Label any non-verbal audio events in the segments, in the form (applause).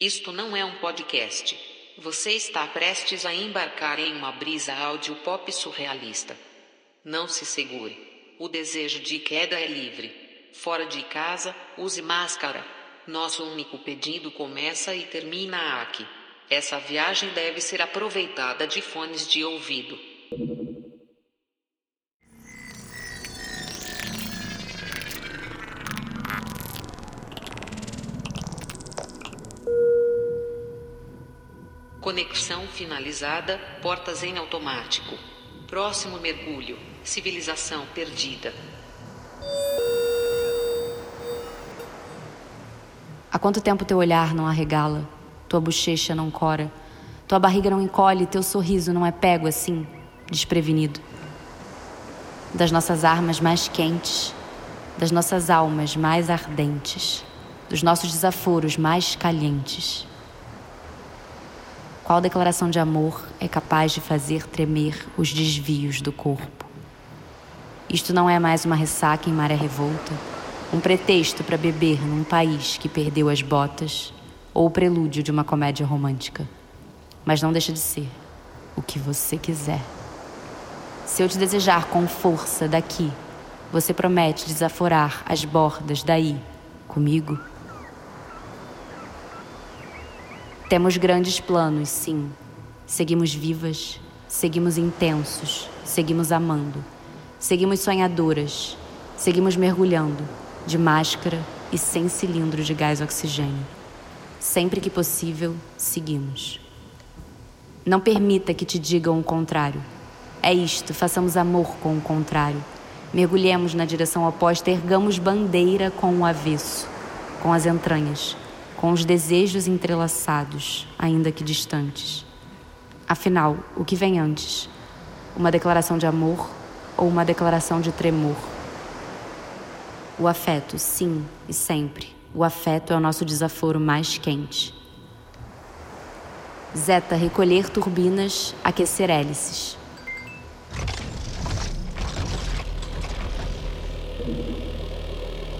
Isto não é um podcast. Você está prestes a embarcar em uma brisa áudio pop surrealista. Não se segure. O desejo de queda é livre. Fora de casa, use máscara. Nosso único pedido começa e termina aqui. Essa viagem deve ser aproveitada de fones de ouvido. Conexão finalizada, portas em automático. Próximo mergulho, civilização perdida. Há quanto tempo teu olhar não arregala, tua bochecha não cora, tua barriga não encolhe, teu sorriso não é pego assim, desprevenido. Das nossas armas mais quentes, das nossas almas mais ardentes, dos nossos desaforos mais calientes. Qual declaração de amor é capaz de fazer tremer os desvios do corpo? Isto não é mais uma ressaca em maré revolta, um pretexto para beber num país que perdeu as botas ou o prelúdio de uma comédia romântica. Mas não deixa de ser o que você quiser. Se eu te desejar com força daqui, você promete desaforar as bordas daí comigo? Temos grandes planos, sim. Seguimos vivas, seguimos intensos, seguimos amando, seguimos sonhadoras, seguimos mergulhando, de máscara e sem cilindro de gás oxigênio. Sempre que possível, seguimos. Não permita que te digam o contrário. É isto, façamos amor com o contrário. Mergulhemos na direção oposta, ergamos bandeira com o avesso, com as entranhas com os desejos entrelaçados, ainda que distantes. Afinal, o que vem antes? Uma declaração de amor ou uma declaração de tremor? O afeto, sim, e sempre. O afeto é o nosso desaforo mais quente. Zeta, recolher turbinas, aquecer hélices.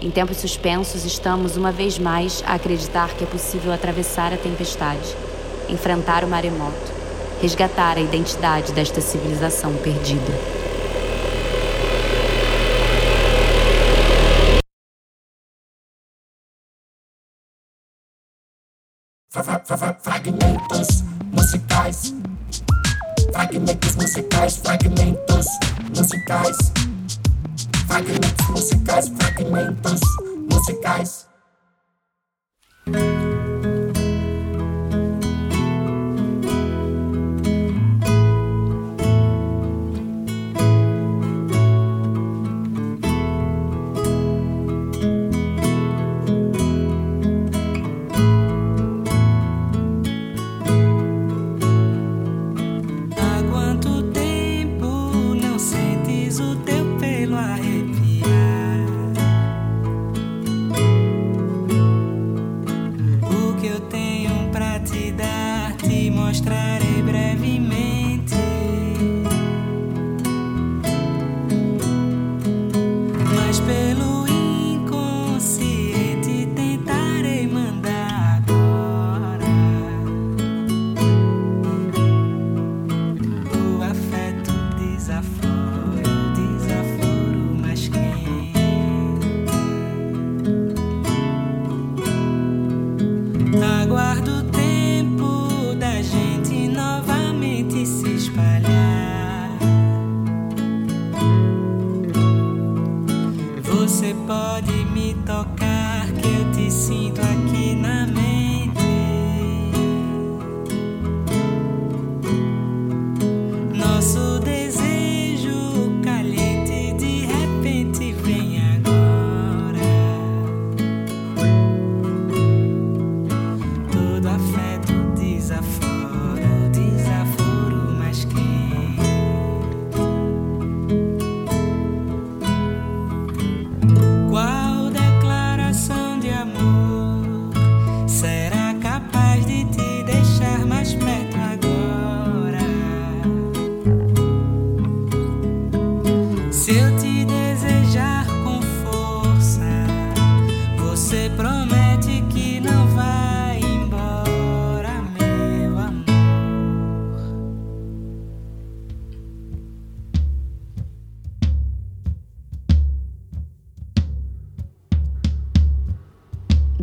Em tempos suspensos, estamos uma vez mais a acreditar que é possível atravessar a tempestade, enfrentar o maremoto, resgatar a identidade desta civilização perdida. Fragmentos musicais. Fragmentos musicais, fragmentos musicais. Fragmentos musicais, fragmentos musicais. Qual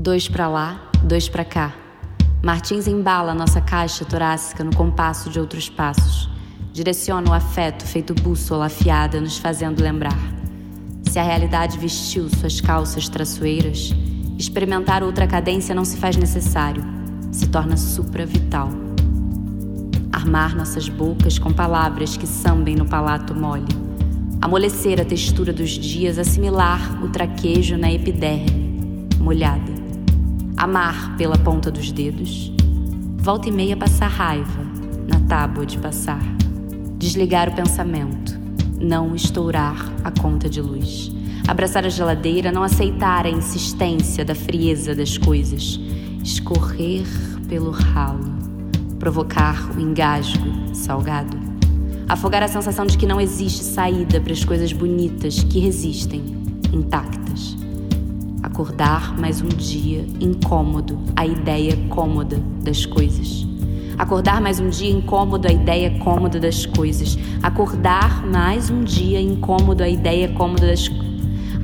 dois para lá, dois para cá. Martins embala nossa caixa torácica no compasso de outros passos. Direciona o afeto feito bússola afiada, nos fazendo lembrar. Se a realidade vestiu suas calças traçoeiras, experimentar outra cadência não se faz necessário, se torna supravital. Armar nossas bocas com palavras que sambem no palato mole. Amolecer a textura dos dias, assimilar o traquejo na epiderme, molhada. Amar pela ponta dos dedos, volta e meia passar raiva na tábua de passar, desligar o pensamento, não estourar a conta de luz, abraçar a geladeira, não aceitar a insistência da frieza das coisas, escorrer pelo ralo, provocar o engasgo salgado, afogar a sensação de que não existe saída para as coisas bonitas que resistem, intactas Acordar mais um dia incômodo a ideia cômoda das coisas. Acordar mais um dia incômodo a ideia cômoda das coisas. Acordar mais um dia incômodo a ideia cômoda das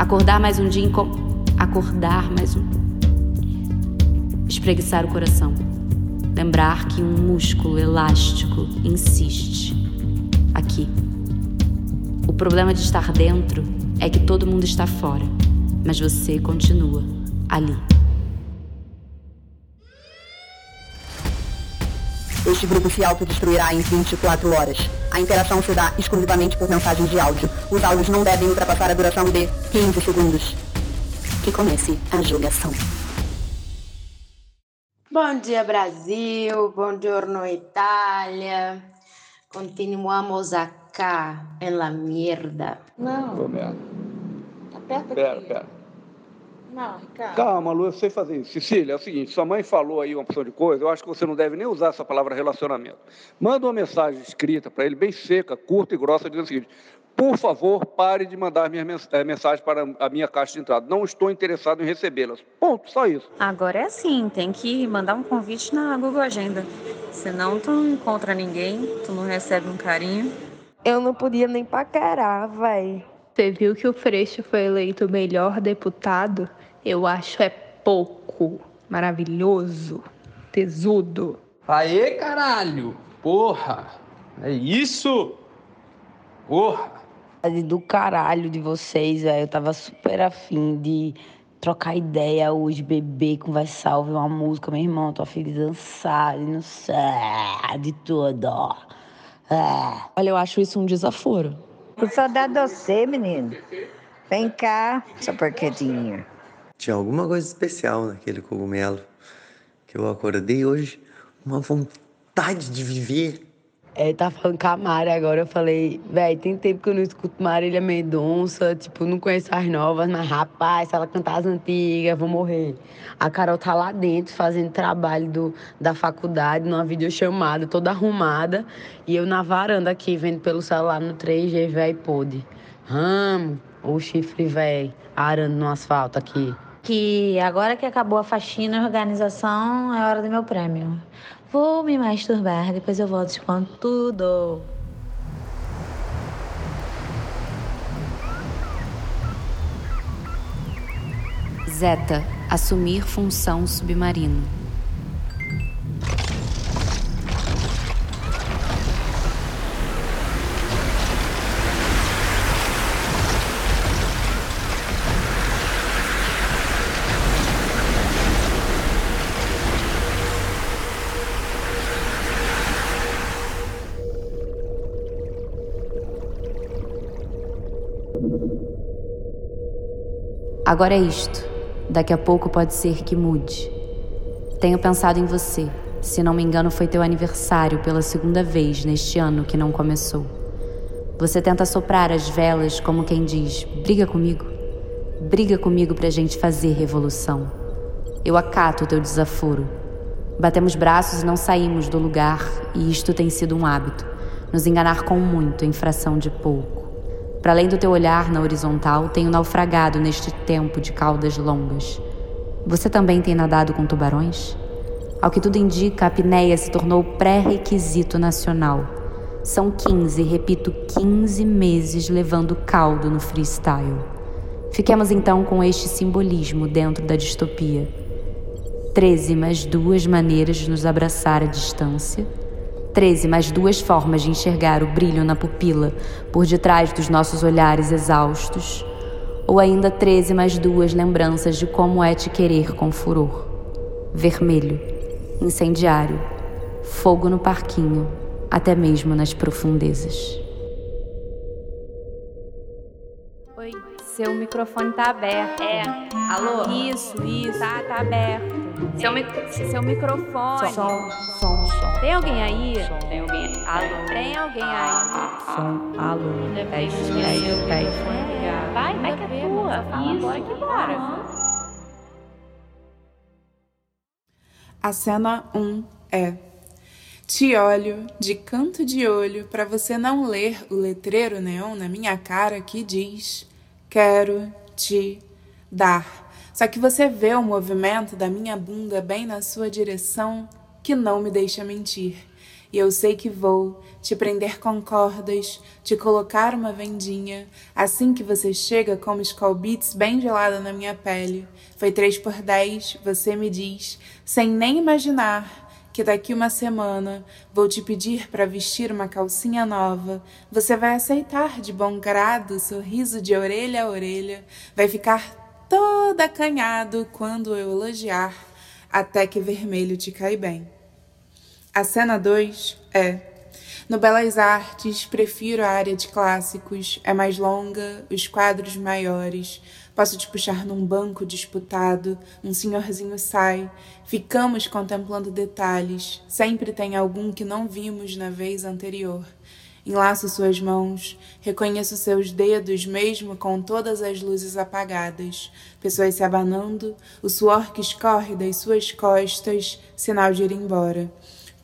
Acordar mais um dia incômodo. Acordar mais um. Espreguiçar o coração. Lembrar que um músculo elástico insiste. Aqui. O problema de estar dentro é que todo mundo está fora mas você continua ali. Este grupo se autodestruirá em 24 horas. A interação se dá exclusivamente por mensagens de áudio. Os áudios não devem ultrapassar a duração de 15 segundos. Que comece a julgação. Bom dia, Brasil. Bom giorno, Itália. Continuamos acá em la mierda. Não. Tô merda. Aperta pera, aqui. Pera, Não, Ricardo. Calma, Lu, eu sei fazer isso. Cecília, é o seguinte, sua mãe falou aí uma opção de coisa, eu acho que você não deve nem usar essa palavra relacionamento. Manda uma mensagem escrita para ele, bem seca, curta e grossa, dizendo o seguinte, por favor, pare de mandar minhas eh, mensagens para a minha caixa de entrada. Não estou interessado em recebê-las. Ponto, só isso. Agora é assim, tem que mandar um convite na Google Agenda. Senão tu não encontra ninguém, tu não recebe um carinho. Eu não podia nem paquerar, velho. Você viu que o Freixo foi eleito o melhor deputado? Eu acho é pouco. Maravilhoso. Tesudo. Aê, caralho! Porra! É isso? Porra! Do caralho de vocês, velho. Eu tava super afim de trocar ideia hoje, beber, conversar, ouvir uma música. Meu irmão, tô afim de dançar, de não sei, de tudo. É. Olha, eu acho isso um desaforo. Com saudade de você, menino. Vem cá, sua porquetinha. Tinha alguma coisa especial naquele cogumelo. Que eu acordei hoje, uma vontade de viver. É, tá falando com a Mari agora. Eu falei, velho, tem tempo que eu não escuto Marília Mendonça, tipo, não conheço as novas, mas rapaz, se ela cantar as antigas, vou morrer. A Carol tá lá dentro fazendo trabalho do, da faculdade, numa videochamada, toda arrumada, e eu na varanda aqui, vendo pelo celular no 3G, velho, pôde. Ramo, o chifre, velho, arando no asfalto aqui. Que agora que acabou a faxina e organização, é hora do meu prêmio. Vou me masturbar, depois eu volto com tudo. Zeta, assumir função submarino. Agora é isto. Daqui a pouco pode ser que mude. Tenho pensado em você. Se não me engano, foi teu aniversário pela segunda vez neste ano que não começou. Você tenta soprar as velas como quem diz: briga comigo. Briga comigo pra gente fazer revolução. Eu acato o teu desaforo. Batemos braços e não saímos do lugar, e isto tem sido um hábito. Nos enganar com muito em fração de pouco. Para além do teu olhar na horizontal, tenho naufragado neste tempo de caudas longas. Você também tem nadado com tubarões? Ao que tudo indica, a apneia se tornou pré-requisito nacional. São 15, repito, 15 meses levando caldo no freestyle. Fiquemos então com este simbolismo dentro da distopia. Treze mais duas maneiras de nos abraçar à distância. Treze mais duas formas de enxergar o brilho na pupila por detrás dos nossos olhares exaustos. Ou ainda treze mais duas lembranças de como é te querer com furor. Vermelho, incendiário, fogo no parquinho, até mesmo nas profundezas. Seu microfone tá aberto. É. Alô? Isso, isso. Tá, tá aberto. Seu, mi seu microfone. Som, som, som. Tem alguém aí? Tem alguém aí? Alô? Tem alguém aí? Som, alô. O teste. telefone ligado. Vai, vai que é tua. Isso, agora que bora. A cena 1 é: Te olho de canto de olho para você não ler o letreiro neon na minha cara que diz: Quero te dar. Só que você vê o movimento da minha bunda bem na sua direção que não me deixa mentir. E eu sei que vou te prender com cordas, te colocar uma vendinha, assim que você chega como Skull Beats bem gelada na minha pele. Foi três por dez, você me diz, sem nem imaginar que daqui uma semana vou te pedir para vestir uma calcinha nova. Você vai aceitar de bom grado, sorriso de orelha a orelha, vai ficar todo acanhado quando eu elogiar, até que vermelho te cai bem. A cena 2 é: No Belas Artes, prefiro a área de clássicos, é mais longa, os quadros maiores. Posso te puxar num banco disputado, um senhorzinho sai. Ficamos contemplando detalhes, sempre tem algum que não vimos na vez anterior. Enlaço suas mãos, reconheço seus dedos mesmo com todas as luzes apagadas. Pessoas se abanando, o suor que escorre das suas costas, sinal de ir embora.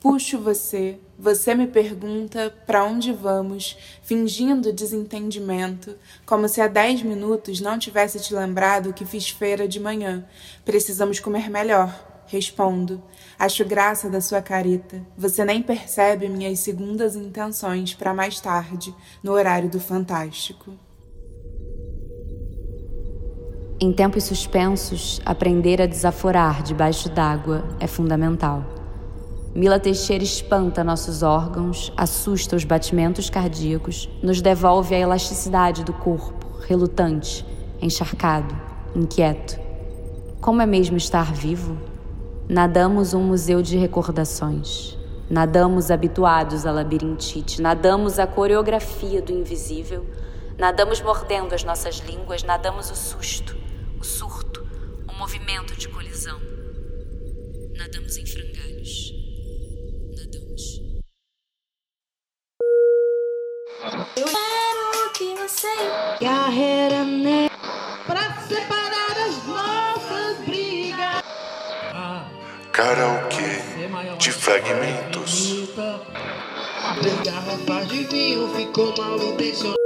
Puxo você, você me pergunta para onde vamos, fingindo desentendimento, como se há dez minutos não tivesse te lembrado que fiz feira de manhã. Precisamos comer melhor. Respondo. Acho graça da sua careta. Você nem percebe minhas segundas intenções para mais tarde, no horário do Fantástico. Em tempos suspensos, aprender a desaforar debaixo d'água é fundamental. Mila Teixeira espanta nossos órgãos, assusta os batimentos cardíacos, nos devolve a elasticidade do corpo, relutante, encharcado, inquieto. Como é mesmo estar vivo? Nadamos um museu de recordações. Nadamos habituados à labirintite, nadamos a coreografia do invisível, nadamos mordendo as nossas línguas, nadamos o susto, o surto, o movimento de colisão. Nadamos em frangalhos. Eu quero que você carreira né pra separar as nossas brigas. Karaokê de fragmentos. Três garrafas de vinho ficou mal intencionado.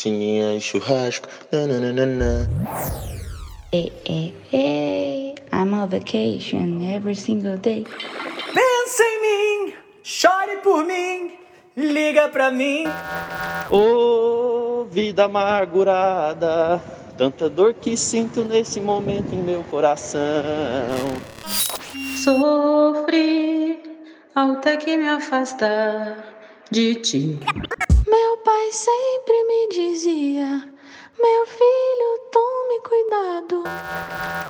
Piscininha e churrasco. Nananana. Hey, hey, hey, I'm on vacation every single day. Pensa em mim, chore por mim, liga pra mim. Ô vida amargurada, tanta dor que sinto nesse momento em meu coração. Sofri ao ter que me afastar de ti. Meu pai sempre me dizia: Meu filho, tome cuidado.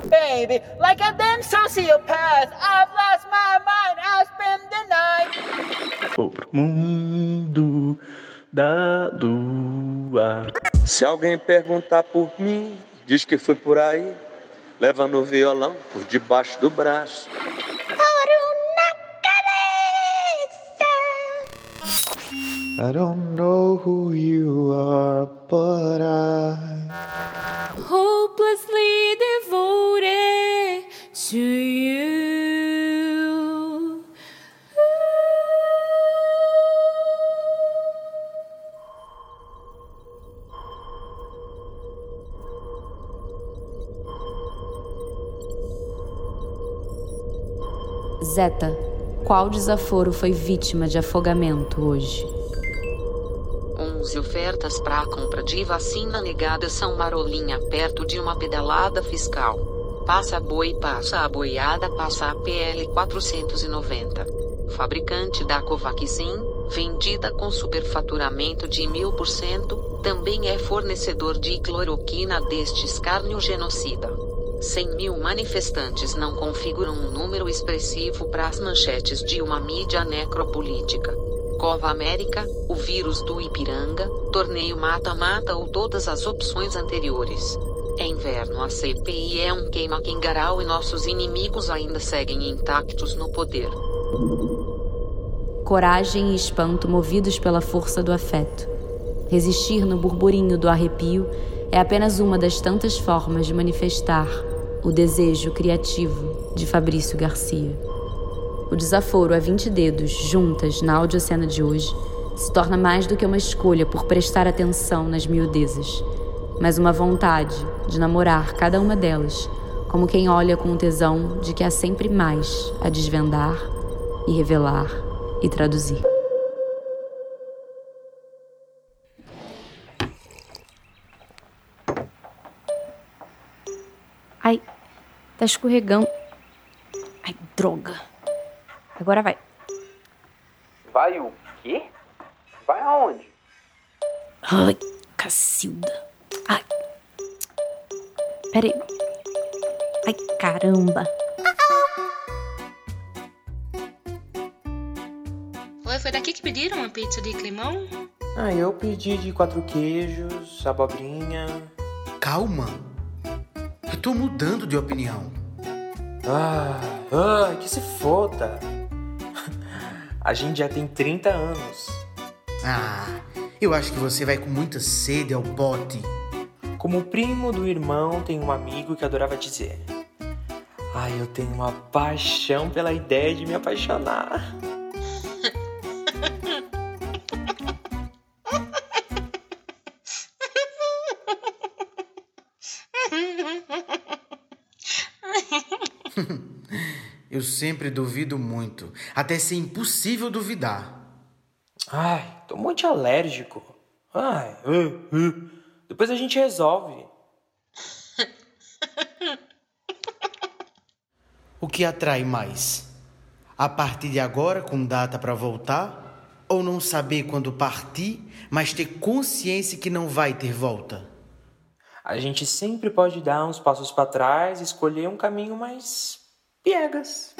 Baby, like a damn sociopath, I've lost my mind, I'll spend the night. Vou pro mundo da lua. Se alguém perguntar por mim, diz que fui por aí, levando o violão por debaixo do braço. I don't know who you are, but I. Hopelessly devoted to you. Zeta, qual desaforo foi vítima de afogamento hoje? 11 ofertas para a compra de vacina negada são marolinha perto de uma pedalada fiscal. Passa a boi, passa a boiada, passa a PL 490. Fabricante da Covaxin, vendida com superfaturamento de 1000%, também é fornecedor de cloroquina deste escárnio genocida. 100 mil manifestantes não configuram um número expressivo para as manchetes de uma mídia necropolítica. Cova América, o vírus do Ipiranga, torneio mata-mata ou todas as opções anteriores. É inverno, a CPI é um queima-quengaral e nossos inimigos ainda seguem intactos no poder. Coragem e espanto movidos pela força do afeto. Resistir no burburinho do arrepio é apenas uma das tantas formas de manifestar o desejo criativo de Fabrício Garcia. O desaforo a 20 dedos juntas na audiocena de hoje se torna mais do que uma escolha por prestar atenção nas miudezas, mas uma vontade de namorar cada uma delas, como quem olha com o tesão de que há sempre mais a desvendar e revelar e traduzir. Ai, tá escorregando. Ai, droga. Agora vai. Vai o quê? Vai aonde? Ai, Cacilda. Ai. Peraí. Ai, caramba. Oi, foi daqui que pediram uma pizza de climão? Ah, eu pedi de quatro queijos, abobrinha. Calma. Eu tô mudando de opinião. Ah, ah, que se foda. A gente já tem 30 anos. Ah, eu acho que você vai com muita sede ao pote. Como primo do irmão, tem um amigo que adorava dizer: Ai, eu tenho uma paixão pela ideia de me apaixonar. Eu sempre duvido muito, até ser impossível duvidar. Ai, tô muito alérgico. Ai, uh, uh. depois a gente resolve. O que atrai mais? A partir de agora, com data para voltar? Ou não saber quando partir, mas ter consciência que não vai ter volta? A gente sempre pode dar uns passos para trás e escolher um caminho mais piegas.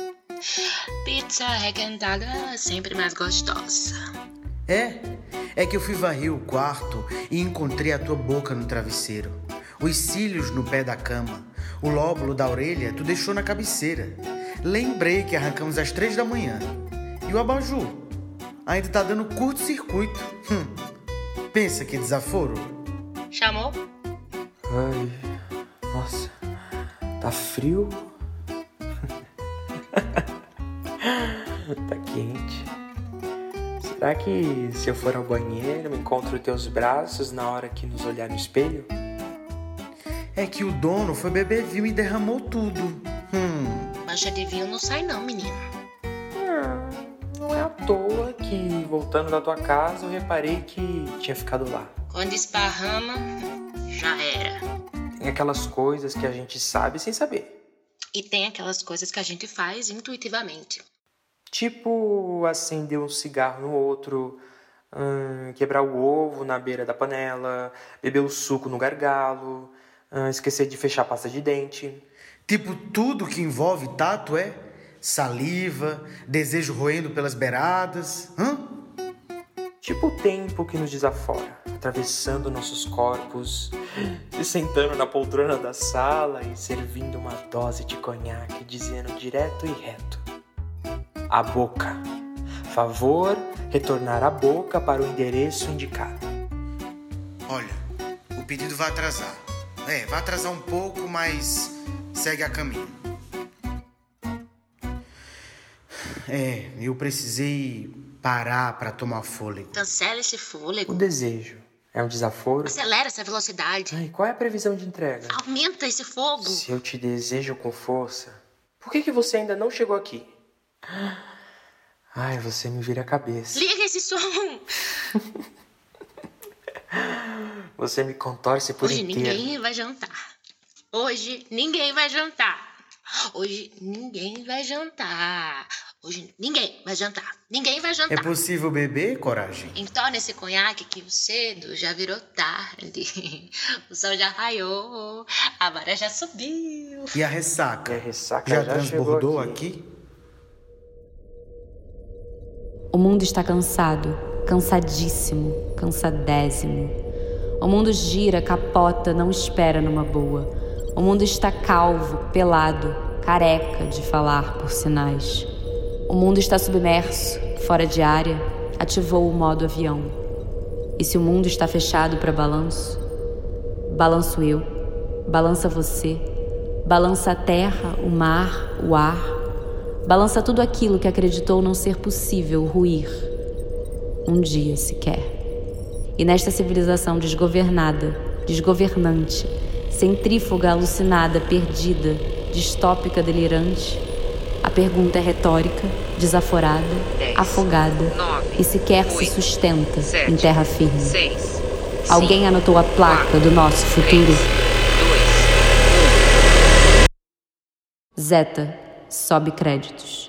Pizza requentada é sempre mais gostosa. É, é que eu fui varrer o quarto e encontrei a tua boca no travesseiro, os cílios no pé da cama, o lóbulo da orelha tu deixou na cabeceira. Lembrei que arrancamos às três da manhã. E o abajur? Ainda tá dando curto-circuito. Hum. Pensa que desaforo. Chamou? Ai, nossa, tá frio. (laughs) tá quente. Será que se eu for ao banheiro, encontro teus braços na hora que nos olhar no espelho? É que o dono foi beber vinho e derramou tudo. Hum. Mancha de vinho não sai não, menino. Não é à toa que, voltando da tua casa, eu reparei que tinha ficado lá. Quando esparrama, já era. Tem aquelas coisas que a gente sabe sem saber. E tem aquelas coisas que a gente faz intuitivamente. Tipo acender um cigarro no outro, hum, quebrar o ovo na beira da panela, beber o suco no gargalo, hum, esquecer de fechar a pasta de dente. Tipo tudo que envolve tato é saliva, desejo roendo pelas beiradas. Hã? Tipo o tempo que nos desafora, atravessando nossos corpos, se sentando na poltrona da sala e servindo uma dose de conhaque, dizendo direto e reto: A boca. Favor retornar a boca para o endereço indicado. Olha, o pedido vai atrasar. É, vai atrasar um pouco, mas segue a caminho. É, eu precisei parar para tomar fôlego. Cancela esse fôlego. O desejo é um desaforo? Acelera essa velocidade. Ai, qual é a previsão de entrega? Aumenta esse fogo. Se eu te desejo com força, por que, que você ainda não chegou aqui? Ai, você me vira a cabeça. Liga esse som! (laughs) Você me contorce por Hoje inteiro. ninguém vai jantar. Hoje ninguém vai jantar. Hoje ninguém vai jantar. Hoje ninguém vai jantar. Ninguém vai É jantar. possível beber, coragem? Entorna esse conhaque que o cedo já virou tarde. (laughs) O sol já raiou, a maré já subiu. E a ressaca? ressaca já, já transbordou chegou aqui? O mundo está cansado, cansadíssimo, cansadésimo. O mundo gira, capota, não espera numa boa. O mundo está calvo, pelado, careca de falar por sinais. O mundo está submerso, fora de área, ativou o modo avião. E se o mundo está fechado para balanço, balanço eu, balança você, balança a terra, o mar, o ar, balança tudo aquilo que acreditou não ser possível ruir um dia sequer. E nesta civilização desgovernada, desgovernante, centrífuga alucinada, perdida, distópica delirante, a pergunta é retórica, desaforada, afogada e sequer se sustenta em terra firme. Alguém anotou a placa do nosso futuro? Zeta, sobe créditos.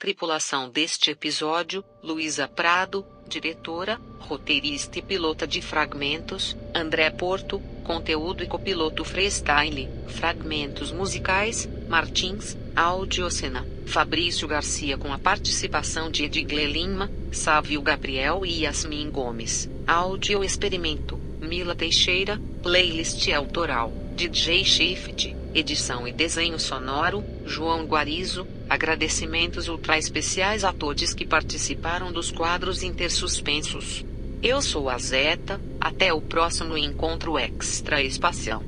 Tripulação deste episódio: Luísa Prado, diretora, roteirista e pilota de fragmentos, André Porto, conteúdo e copiloto freestyle, fragmentos musicais, Martins, audiocena, Fabrício Garcia com a participação de Edigle Lima, Sávio Gabriel e Yasmin Gomes, áudio experimento, Mila Teixeira, playlist autoral, DJ Shift, edição e desenho sonoro, João Guarizo, agradecimentos ultra especiais a todos que participaram dos quadros intersuspensos. Eu sou a Zeta, até o próximo encontro extra espacial.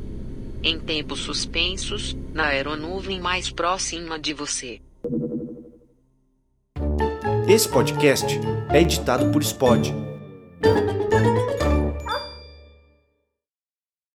Em tempos suspensos, na aeronuvem mais próxima de você. Esse podcast é editado por Spod.